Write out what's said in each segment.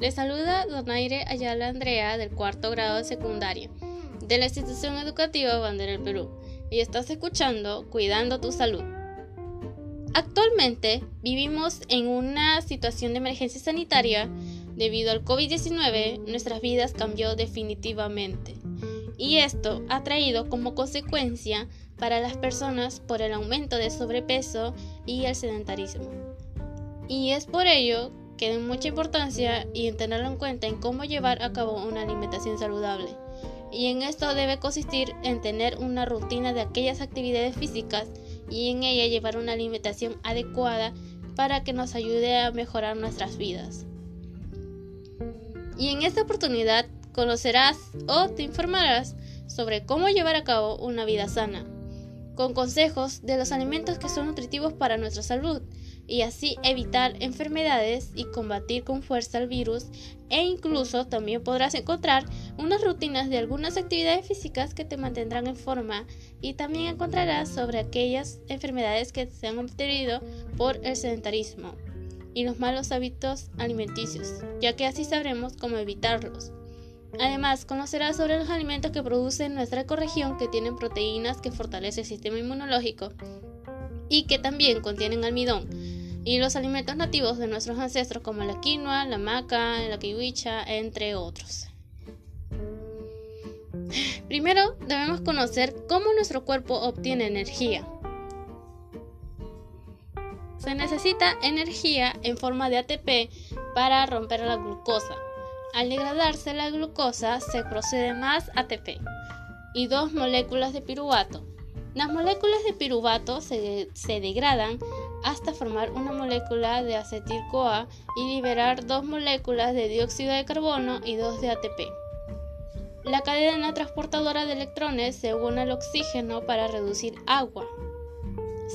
Le saluda Donaire Ayala Andrea del cuarto grado de secundaria de la institución educativa Bandera del Perú y estás escuchando Cuidando tu Salud. Actualmente vivimos en una situación de emergencia sanitaria debido al COVID-19, nuestras vidas cambió definitivamente. Y esto ha traído como consecuencia para las personas por el aumento de sobrepeso y el sedentarismo. Y es por ello que de mucha importancia y en tenerlo en cuenta en cómo llevar a cabo una alimentación saludable. Y en esto debe consistir en tener una rutina de aquellas actividades físicas y en ella llevar una alimentación adecuada para que nos ayude a mejorar nuestras vidas. Y en esta oportunidad conocerás o te informarás sobre cómo llevar a cabo una vida sana, con consejos de los alimentos que son nutritivos para nuestra salud y así evitar enfermedades y combatir con fuerza el virus e incluso también podrás encontrar unas rutinas de algunas actividades físicas que te mantendrán en forma y también encontrarás sobre aquellas enfermedades que se han obtenido por el sedentarismo y los malos hábitos alimenticios, ya que así sabremos cómo evitarlos. Además, conocerás sobre los alimentos que producen nuestra ecorregión que tienen proteínas que fortalecen el sistema inmunológico y que también contienen almidón, y los alimentos nativos de nuestros ancestros como la quinoa, la maca, la kiwicha, entre otros. Primero debemos conocer cómo nuestro cuerpo obtiene energía. Se necesita energía en forma de ATP para romper la glucosa. Al degradarse la glucosa se procede más ATP y dos moléculas de piruvato. Las moléculas de piruvato se, se degradan hasta formar una molécula de acetil-CoA y liberar dos moléculas de dióxido de carbono y dos de ATP. La cadena transportadora de electrones se une al oxígeno para reducir agua.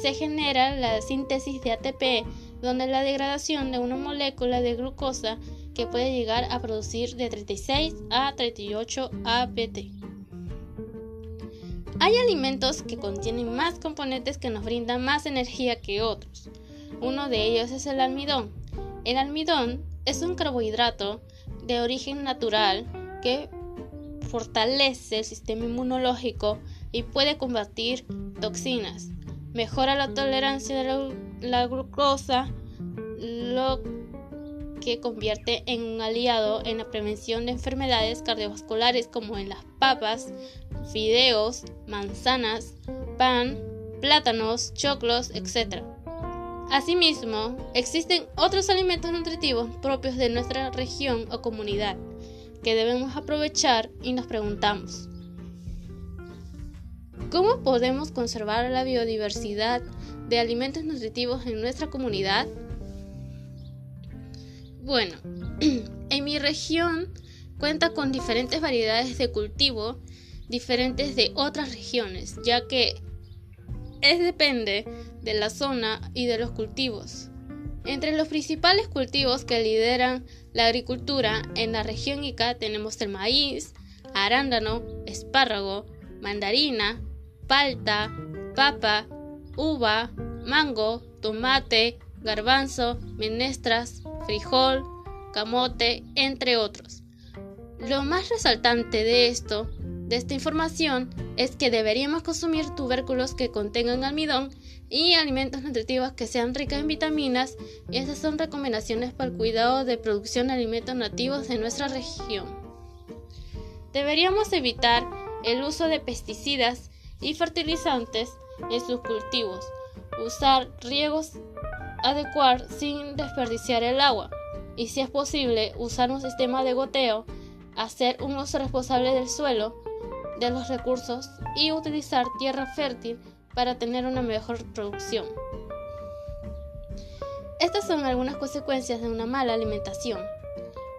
Se genera la síntesis de ATP, donde la degradación de una molécula de glucosa que puede llegar a producir de 36 a 38 APT. Hay alimentos que contienen más componentes que nos brindan más energía que otros. Uno de ellos es el almidón. El almidón es un carbohidrato de origen natural que fortalece el sistema inmunológico y puede combatir toxinas. Mejora la tolerancia de la, glucosa, lo que convierte en un aliado en la prevención de enfermedades cardiovasculares como en las papas, fideos, manzanas, pan, plátanos, choclos, etc. Asimismo, existen otros alimentos nutritivos propios de nuestra región o comunidad que debemos aprovechar y nos preguntamos, ¿cómo podemos conservar la biodiversidad de alimentos nutritivos en nuestra comunidad? Bueno, en mi región cuenta con diferentes variedades de cultivo diferentes de otras regiones, ya que es depende de la zona y de los cultivos. Entre los principales cultivos que lideran la agricultura en la región Ica tenemos el maíz, arándano, espárrago, mandarina, palta, papa, uva, mango, tomate, garbanzo, menestras, frijol, camote, entre otros. Lo más resaltante de esto de esta información es que deberíamos consumir tubérculos que contengan almidón y alimentos nutritivos que sean ricos en vitaminas. Y estas son recomendaciones para el cuidado de producción de alimentos nativos de nuestra región. Deberíamos evitar el uso de pesticidas y fertilizantes en sus cultivos, usar riegos adecuar sin desperdiciar el agua. Y si es posible usar un sistema de goteo, hacer un uso responsable del suelo de los recursos y utilizar tierra fértil para tener una mejor producción. Estas son algunas consecuencias de una mala alimentación.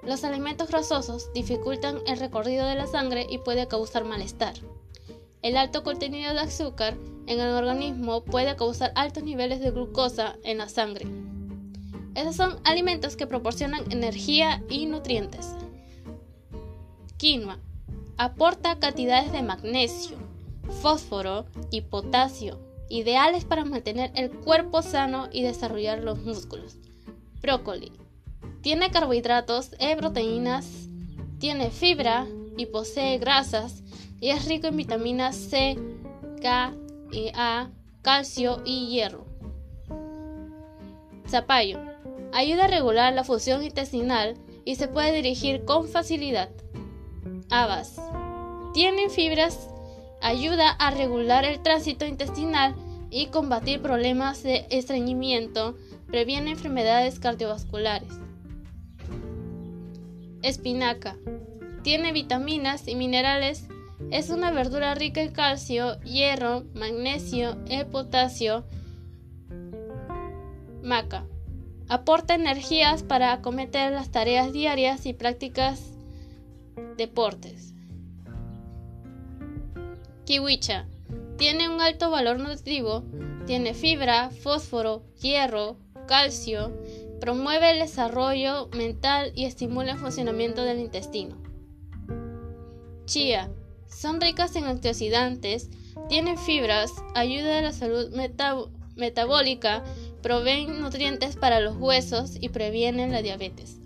Los alimentos grasosos dificultan el recorrido de la sangre y puede causar malestar. El alto contenido de azúcar en el organismo puede causar altos niveles de glucosa en la sangre. Esos son alimentos que proporcionan energía y nutrientes. Quinoa Aporta cantidades de magnesio, fósforo y potasio, ideales para mantener el cuerpo sano y desarrollar los músculos. Brócoli. Tiene carbohidratos e proteínas, tiene fibra y posee grasas y es rico en vitaminas C, K y A, calcio y hierro. Zapallo. Ayuda a regular la función intestinal y se puede dirigir con facilidad. Habas. Tienen fibras, ayuda a regular el tránsito intestinal y combatir problemas de estreñimiento, previene enfermedades cardiovasculares. Espinaca. Tiene vitaminas y minerales. Es una verdura rica en calcio, hierro, magnesio y potasio. Maca. Aporta energías para acometer las tareas diarias y prácticas deportes. Kiwicha. Tiene un alto valor nutritivo, tiene fibra, fósforo, hierro, calcio, promueve el desarrollo mental y estimula el funcionamiento del intestino. Chía. Son ricas en antioxidantes, tienen fibras, ayuda a la salud metabólica, proveen nutrientes para los huesos y previenen la diabetes.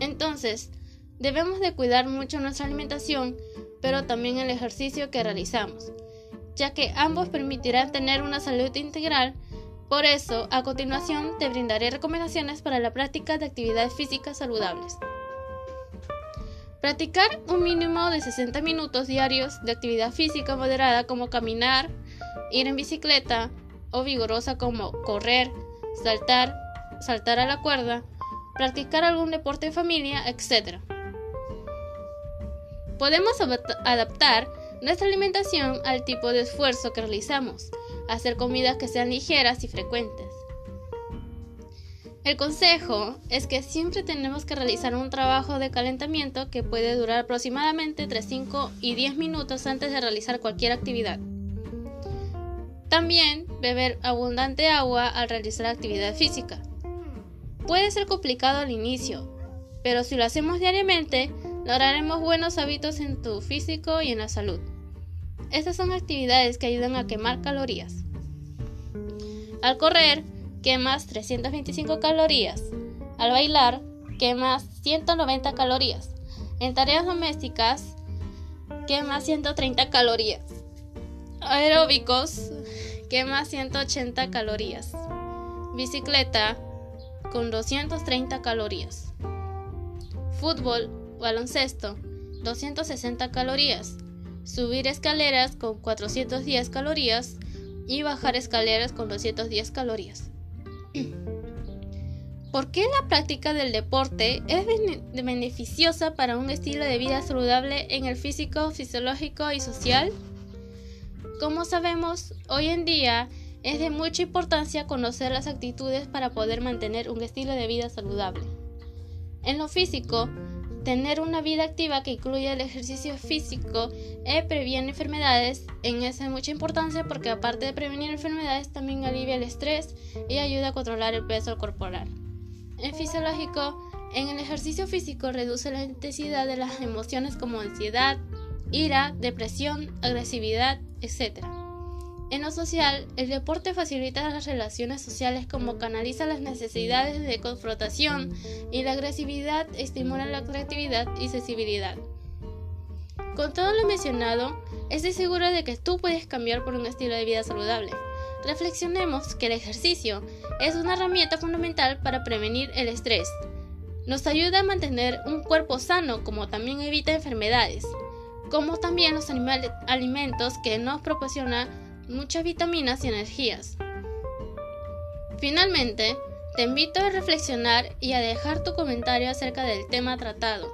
Entonces, debemos de cuidar mucho nuestra alimentación, pero también el ejercicio que realizamos, ya que ambos permitirán tener una salud integral. Por eso, a continuación te brindaré recomendaciones para la práctica de actividades físicas saludables. Practicar un mínimo de 60 minutos diarios de actividad física moderada como caminar, ir en bicicleta, o vigorosa como correr, saltar, saltar a la cuerda, practicar algún deporte en familia, etc. Podemos adaptar nuestra alimentación al tipo de esfuerzo que realizamos, hacer comidas que sean ligeras y frecuentes. El consejo es que siempre tenemos que realizar un trabajo de calentamiento que puede durar aproximadamente entre 5 y 10 minutos antes de realizar cualquier actividad. También beber abundante agua al realizar actividad física. Puede ser complicado al inicio, pero si lo hacemos diariamente, lograremos buenos hábitos en tu físico y en la salud. Estas son actividades que ayudan a quemar calorías. Al correr, quemas 325 calorías. Al bailar, quemas 190 calorías. En tareas domésticas, quemas 130 calorías. Aeróbicos, quema 180 calorías. Bicicleta con 230 calorías. Fútbol, baloncesto, 260 calorías. Subir escaleras con 410 calorías y bajar escaleras con 210 calorías. ¿Por qué la práctica del deporte es beneficiosa para un estilo de vida saludable en el físico, fisiológico y social? Como sabemos, hoy en día es de mucha importancia conocer las actitudes para poder mantener un estilo de vida saludable. En lo físico, tener una vida activa que incluya el ejercicio físico e previene enfermedades en es de mucha importancia porque aparte de prevenir enfermedades también alivia el estrés y ayuda a controlar el peso corporal. En fisiológico, en el ejercicio físico reduce la intensidad de las emociones como ansiedad, ira, depresión, agresividad, etc. En lo social, el deporte facilita las relaciones sociales como canaliza las necesidades de confrontación y la agresividad estimula la creatividad y sensibilidad. Con todo lo mencionado, estoy seguro de que tú puedes cambiar por un estilo de vida saludable. Reflexionemos que el ejercicio es una herramienta fundamental para prevenir el estrés. Nos ayuda a mantener un cuerpo sano como también evita enfermedades como también los alimentos que nos proporcionan muchas vitaminas y energías. Finalmente, te invito a reflexionar y a dejar tu comentario acerca del tema tratado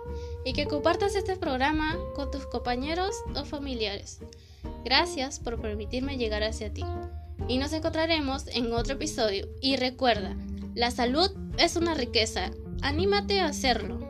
y que compartas este programa con tus compañeros o familiares. Gracias por permitirme llegar hacia ti. Y nos encontraremos en otro episodio. Y recuerda, la salud es una riqueza. Anímate a hacerlo.